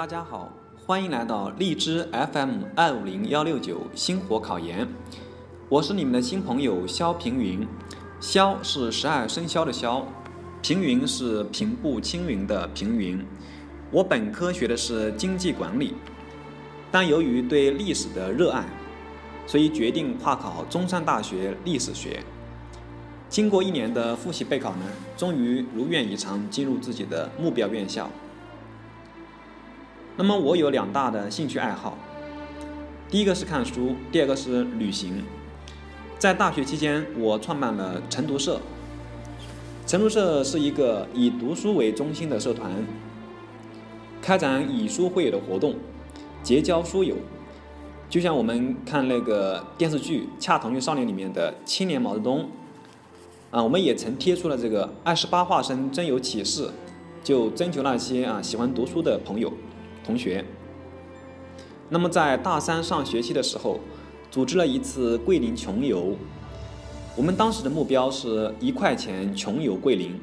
大家好，欢迎来到荔枝 FM 二五零幺六九星火考研，我是你们的新朋友肖平云，肖是十二生肖的肖，平云是平步青云的平云。我本科学的是经济管理，但由于对历史的热爱，所以决定跨考中山大学历史学。经过一年的复习备考呢，终于如愿以偿进入自己的目标院校。那么我有两大的兴趣爱好，第一个是看书，第二个是旅行。在大学期间，我创办了晨读社。晨读社是一个以读书为中心的社团，开展以书会友的活动，结交书友。就像我们看那个电视剧《恰同学少年》里面的青年毛泽东，啊，我们也曾贴出了这个二十八画生真有启示，就征求那些啊喜欢读书的朋友。同学，那么在大三上学期的时候，组织了一次桂林穷游。我们当时的目标是一块钱穷游桂林。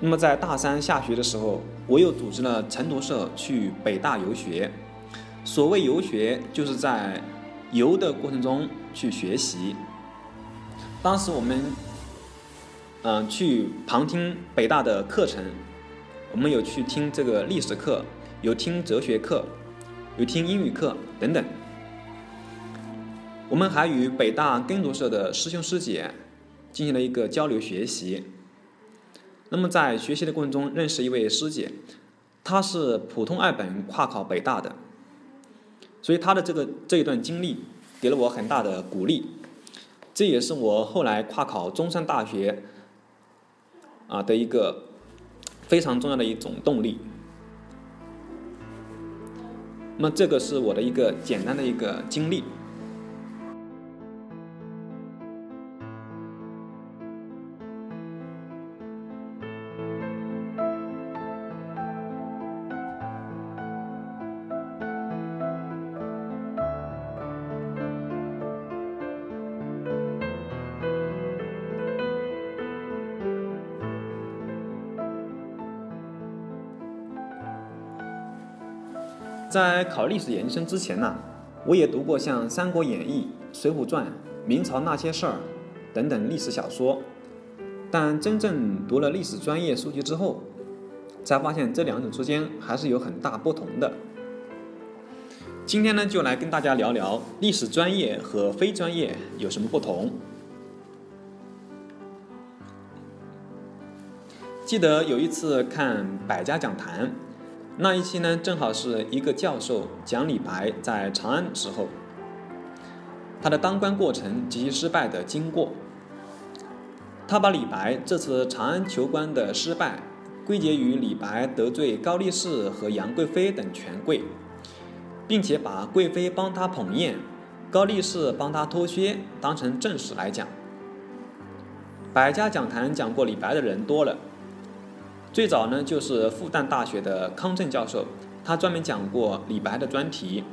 那么在大三下学的时候，我又组织了晨读社去北大游学。所谓游学，就是在游的过程中去学习。当时我们，嗯，去旁听北大的课程。我们有去听这个历史课，有听哲学课，有听英语课等等。我们还与北大耕读社的师兄师姐进行了一个交流学习。那么在学习的过程中，认识一位师姐，她是普通二本跨考北大的，所以她的这个这一段经历给了我很大的鼓励，这也是我后来跨考中山大学啊的一个。非常重要的一种动力。那么，这个是我的一个简单的一个经历。在考历史研究生之前呢，我也读过像《三国演义》《水浒传》《明朝那些事儿》等等历史小说，但真正读了历史专业书籍之后，才发现这两者之间还是有很大不同的。今天呢，就来跟大家聊聊历史专业和非专业有什么不同。记得有一次看《百家讲坛》。那一期呢，正好是一个教授讲李白在长安时候，他的当官过程及其失败的经过。他把李白这次长安求官的失败归结于李白得罪高力士和杨贵妃等权贵，并且把贵妃帮他捧宴，高力士帮他脱靴当成正史来讲。百家讲坛讲过李白的人多了。最早呢，就是复旦大学的康震教授，他专门讲过李白的专题。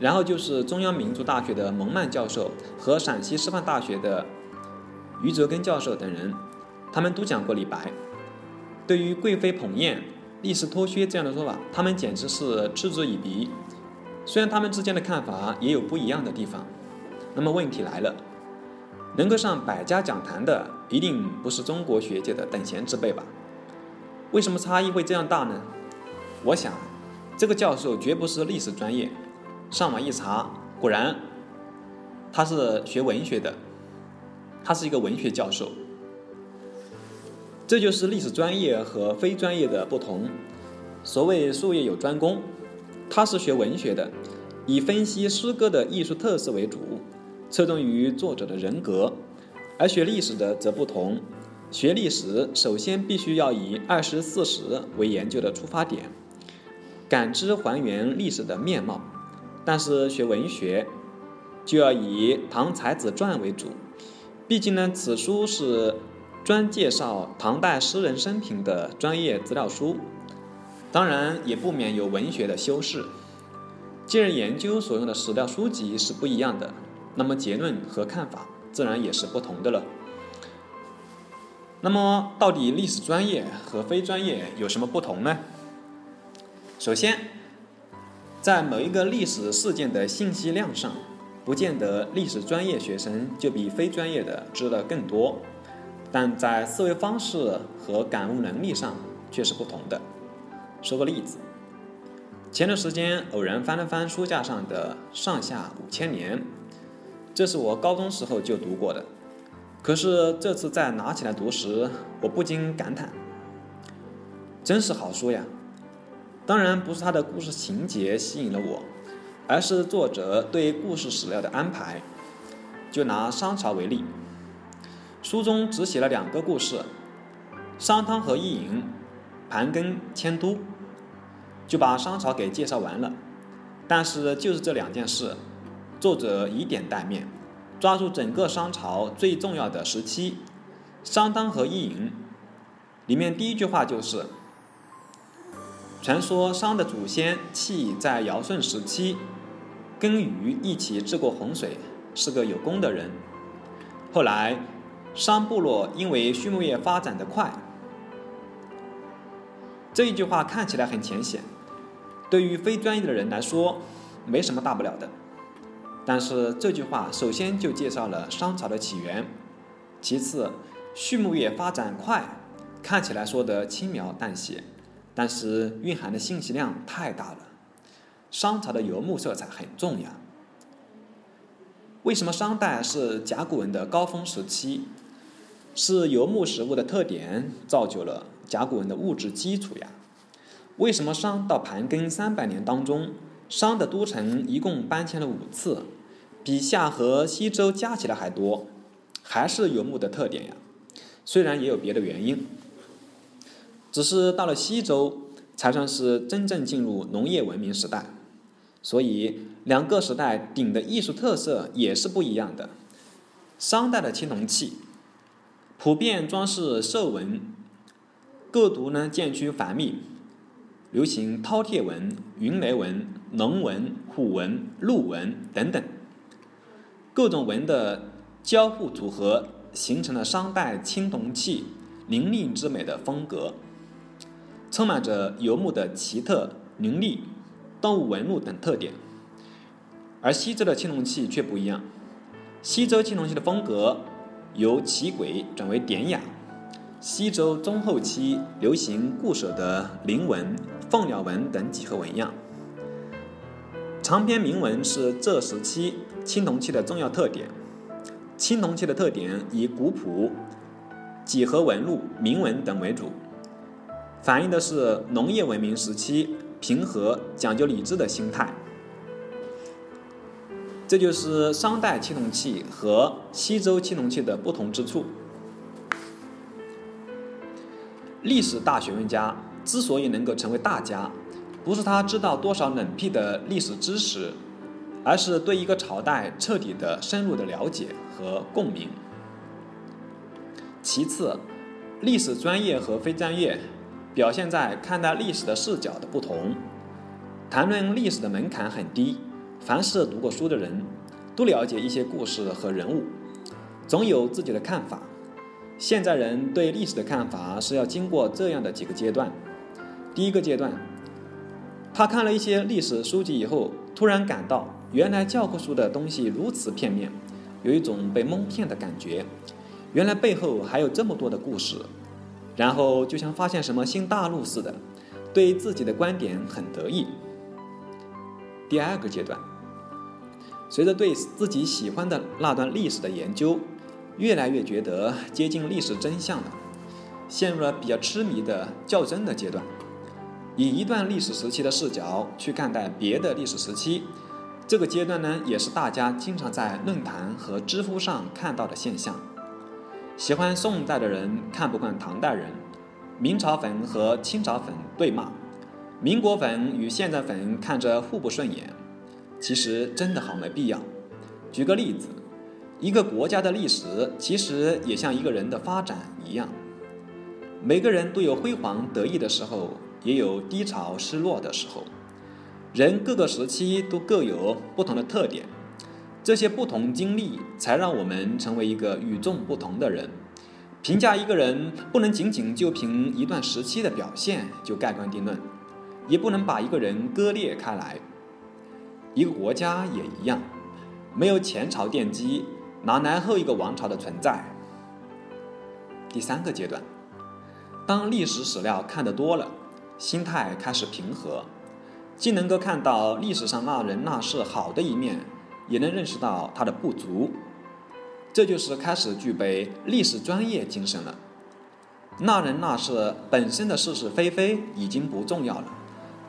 然后就是中央民族大学的蒙曼教授和陕西师范大学的余泽根教授等人，他们都讲过李白。对于贵妃捧砚、力士脱靴这样的说法，他们简直是嗤之以鼻。虽然他们之间的看法也有不一样的地方，那么问题来了，能够上百家讲坛的，一定不是中国学界的等闲之辈吧？为什么差异会这样大呢？我想，这个教授绝不是历史专业。上网一查，果然，他是学文学的，他是一个文学教授。这就是历史专业和非专业的不同。所谓术业有专攻，他是学文学的，以分析诗歌的艺术特色为主，侧重于作者的人格；而学历史的则不同。学历史首先必须要以二十四史为研究的出发点，感知还原历史的面貌；但是学文学就要以唐才子传为主，毕竟呢，此书是专介绍唐代诗人生平的专业资料书，当然也不免有文学的修饰。既然研究所用的史料书籍是不一样的，那么结论和看法自然也是不同的了。那么，到底历史专业和非专业有什么不同呢？首先，在某一个历史事件的信息量上，不见得历史专业学生就比非专业的知得更多，但在思维方式和感悟能力上却是不同的。说个例子，前段时间偶然翻了翻书架上的《上下五千年》，这是我高中时候就读过的，可是这次再拿起来读时，我不禁感叹：真是好书呀！当然不是他的故事情节吸引了我，而是作者对故事史料的安排。就拿商朝为例，书中只写了两个故事：商汤和伊尹、盘庚迁都，就把商朝给介绍完了。但是就是这两件事，作者以点带面，抓住整个商朝最重要的时期——商汤和伊尹。里面第一句话就是。传说商的祖先契在尧舜时期跟禹一起治过洪水，是个有功的人。后来商部落因为畜牧业发展的快，这一句话看起来很浅显，对于非专业的人来说没什么大不了的。但是这句话首先就介绍了商朝的起源，其次畜牧业发展快，看起来说的轻描淡写。但是蕴含的信息量太大了，商朝的游牧色彩很重要。为什么商代是甲骨文的高峰时期？是游牧食物的特点造就了甲骨文的物质基础呀。为什么商到盘庚三百年当中，商的都城一共搬迁了五次，比夏和西周加起来还多？还是游牧的特点呀？虽然也有别的原因。只是到了西周，才算是真正进入农业文明时代，所以两个时代鼎的艺术特色也是不一样的。商代的青铜器普遍装饰兽纹，构图呢渐趋繁密，流行饕餮纹、云雷纹、龙纹、虎纹、鹿纹等等，各种纹的交互组合，形成了商代青铜器凌厉之美的风格。充满着游牧的奇特、凌厉、动物纹路等特点，而西周的青铜器却不一样。西周青铜器的风格由奇诡转为典雅。西周中后期流行固守的鳞纹、凤鸟纹等几何纹样，长篇铭文是这时期青铜器的重要特点。青铜器的特点以古朴、几何纹路、铭文等为主。反映的是农业文明时期平和、讲究礼制的心态。这就是商代青铜器和西周青铜器的不同之处。历史大学问家之所以能够成为大家，不是他知道多少冷僻的历史知识，而是对一个朝代彻底的、深入的了解和共鸣。其次，历史专业和非专业。表现在看待历史的视角的不同。谈论历史的门槛很低，凡是读过书的人，都了解一些故事和人物，总有自己的看法。现在人对历史的看法是要经过这样的几个阶段。第一个阶段，他看了一些历史书籍以后，突然感到原来教科书的东西如此片面，有一种被蒙骗的感觉。原来背后还有这么多的故事。然后就像发现什么新大陆似的，对自己的观点很得意。第二个阶段，随着对自己喜欢的那段历史的研究，越来越觉得接近历史真相了，陷入了比较痴迷的较真的阶段，以一段历史时期的视角去看待别的历史时期。这个阶段呢，也是大家经常在论坛和知乎上看到的现象。喜欢宋代的人看不惯唐代人，明朝粉和清朝粉对骂，民国粉与现在粉看着互不顺眼。其实真的好没必要。举个例子，一个国家的历史其实也像一个人的发展一样，每个人都有辉煌得意的时候，也有低潮失落的时候。人各个时期都各有不同的特点。这些不同经历，才让我们成为一个与众不同的人。评价一个人，不能仅仅就凭一段时期的表现就盖棺定论。也不能把一个人割裂开来。一个国家也一样，没有前朝奠基，哪来后一个王朝的存在？第三个阶段，当历史史料看得多了，心态开始平和，既能够看到历史上那人那事好的一面，也能认识到他的不足。这就是开始具备历史专业精神了。那人那事本身的是是非非已经不重要了，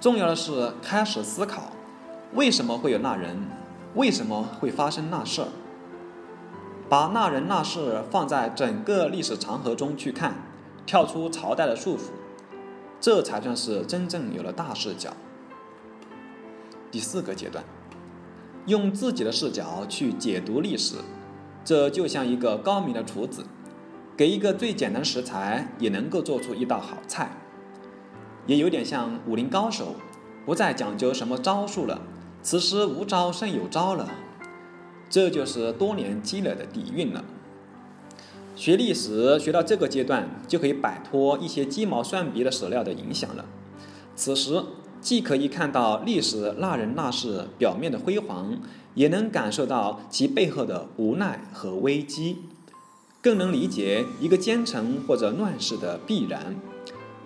重要的是开始思考，为什么会有那人，为什么会发生那事儿。把那人那事放在整个历史长河中去看，跳出朝代的束缚，这才算是真正有了大视角。第四个阶段，用自己的视角去解读历史，这就像一个高明的厨子，给一个最简单食材也能够做出一道好菜，也有点像武林高手，不再讲究什么招数了，此时无招胜有招了。这就是多年积累的底蕴了。学历史学到这个阶段，就可以摆脱一些鸡毛蒜皮的史料的影响了。此时既可以看到历史那人那事表面的辉煌，也能感受到其背后的无奈和危机，更能理解一个奸臣或者乱世的必然。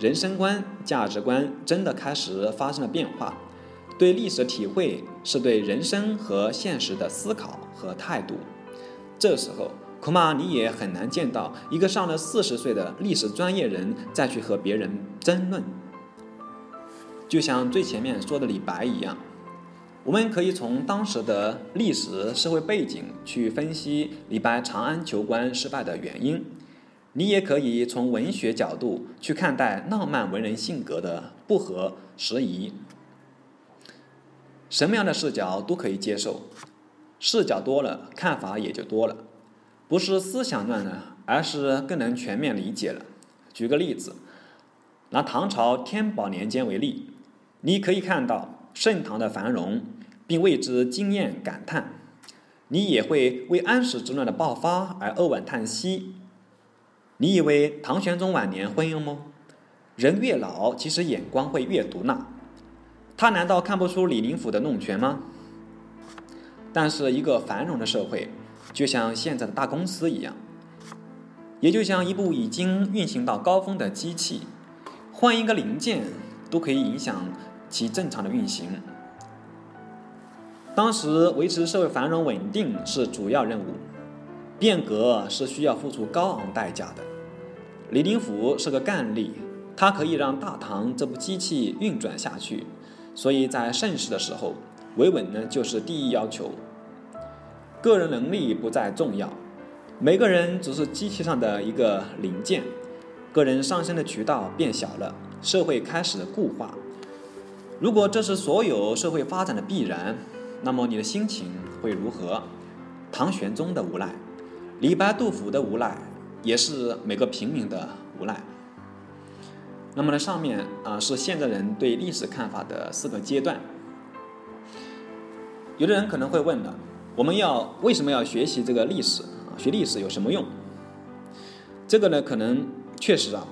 人生观、价值观真的开始发生了变化。对历史的体会是对人生和现实的思考和态度。这时候，恐怕你也很难见到一个上了四十岁的历史专业人再去和别人争论。就像最前面说的李白一样，我们可以从当时的历史社会背景去分析李白长安求官失败的原因。你也可以从文学角度去看待浪漫文人性格的不合时宜。什么样的视角都可以接受，视角多了，看法也就多了，不是思想乱了，而是更能全面理解了。举个例子，拿唐朝天宝年间为例，你可以看到盛唐的繁荣，并为之惊艳感叹；你也会为安史之乱的爆发而扼腕叹息。你以为唐玄宗晚年昏庸吗？人越老，其实眼光会越毒辣。他难道看不出李林甫的弄权吗？但是一个繁荣的社会，就像现在的大公司一样，也就像一部已经运行到高峰的机器，换一个零件都可以影响其正常的运行。当时维持社会繁荣稳定是主要任务，变革是需要付出高昂代价的。李林甫是个干吏，他可以让大唐这部机器运转下去。所以在盛世的时候，维稳呢就是第一要求。个人能力不再重要，每个人只是机器上的一个零件，个人上升的渠道变小了，社会开始固化。如果这是所有社会发展的必然，那么你的心情会如何？唐玄宗的无奈，李白、杜甫的无奈，也是每个平民的无奈。那么呢，上面啊是现在人对历史看法的四个阶段。有的人可能会问了，我们要为什么要学习这个历史啊？学历史有什么用？这个呢，可能确实啊，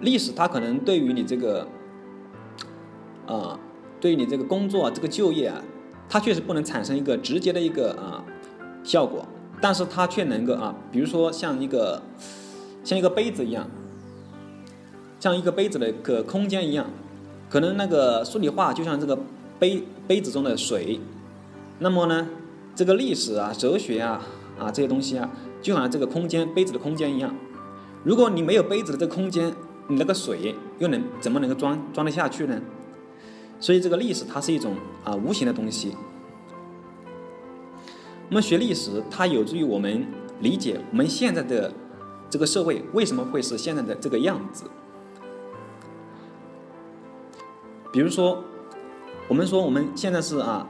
历史它可能对于你这个，啊，对于你这个工作啊，这个就业啊，它确实不能产生一个直接的一个啊效果，但是它却能够啊，比如说像一个像一个杯子一样。像一个杯子的个空间一样，可能那个数理化就像这个杯杯子中的水，那么呢，这个历史啊、哲学啊啊这些东西啊，就好像这个空间杯子的空间一样。如果你没有杯子的这个空间，你那个水又能怎么能够装装得下去呢？所以这个历史它是一种啊无形的东西。那么学历史，它有助于我们理解我们现在的这个社会为什么会是现在的这个样子。比如说，我们说我们现在是啊，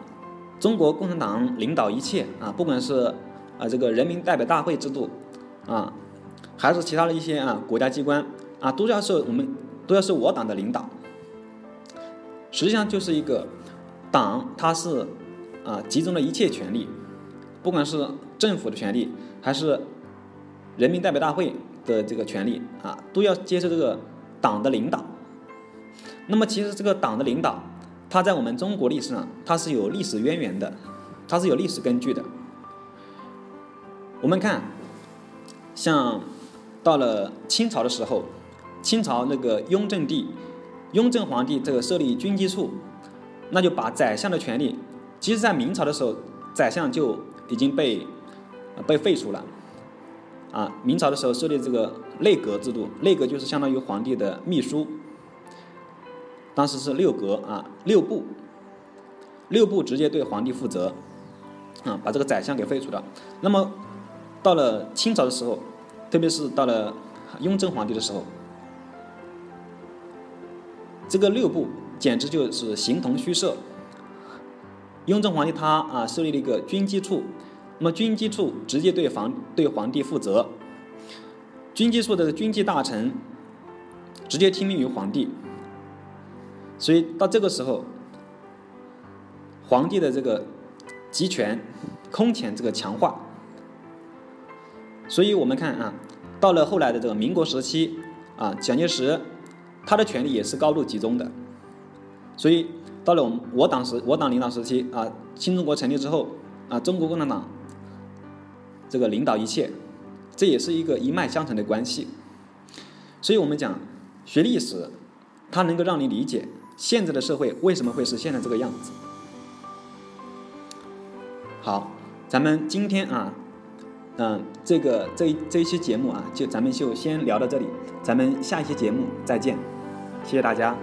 中国共产党领导一切啊，不管是啊这个人民代表大会制度啊，还是其他的一些啊国家机关啊，都要受我们都要受我党的领导。实际上就是一个党，它是啊集中了一切权力，不管是政府的权利，还是人民代表大会的这个权利啊，都要接受这个党的领导。那么其实这个党的领导，它在我们中国历史上，它是有历史渊源的，它是有历史根据的。我们看，像到了清朝的时候，清朝那个雍正帝，雍正皇帝这个设立军机处，那就把宰相的权利，其实在明朝的时候，宰相就已经被被废除了。啊，明朝的时候设立这个内阁制度，内阁就是相当于皇帝的秘书。当时是六阁啊，六部，六部直接对皇帝负责，啊，把这个宰相给废除了。那么到了清朝的时候，特别是到了雍正皇帝的时候，这个六部简直就是形同虚设。雍正皇帝他啊设立了一个军机处。那么军机处直接对皇对皇帝负责，军机处的军机大臣直接听命于皇帝，所以到这个时候，皇帝的这个集权空前这个强化，所以我们看啊，到了后来的这个民国时期啊，蒋介石他的权力也是高度集中的，所以到了我我党时我党领导时期啊，新中国成立之后啊，中国共产党。这个领导一切，这也是一个一脉相承的关系。所以我们讲学历史，它能够让你理解现在的社会为什么会是现在这个样子。好，咱们今天啊，嗯，这个这这一期节目啊，就咱们就先聊到这里，咱们下一期节目再见，谢谢大家。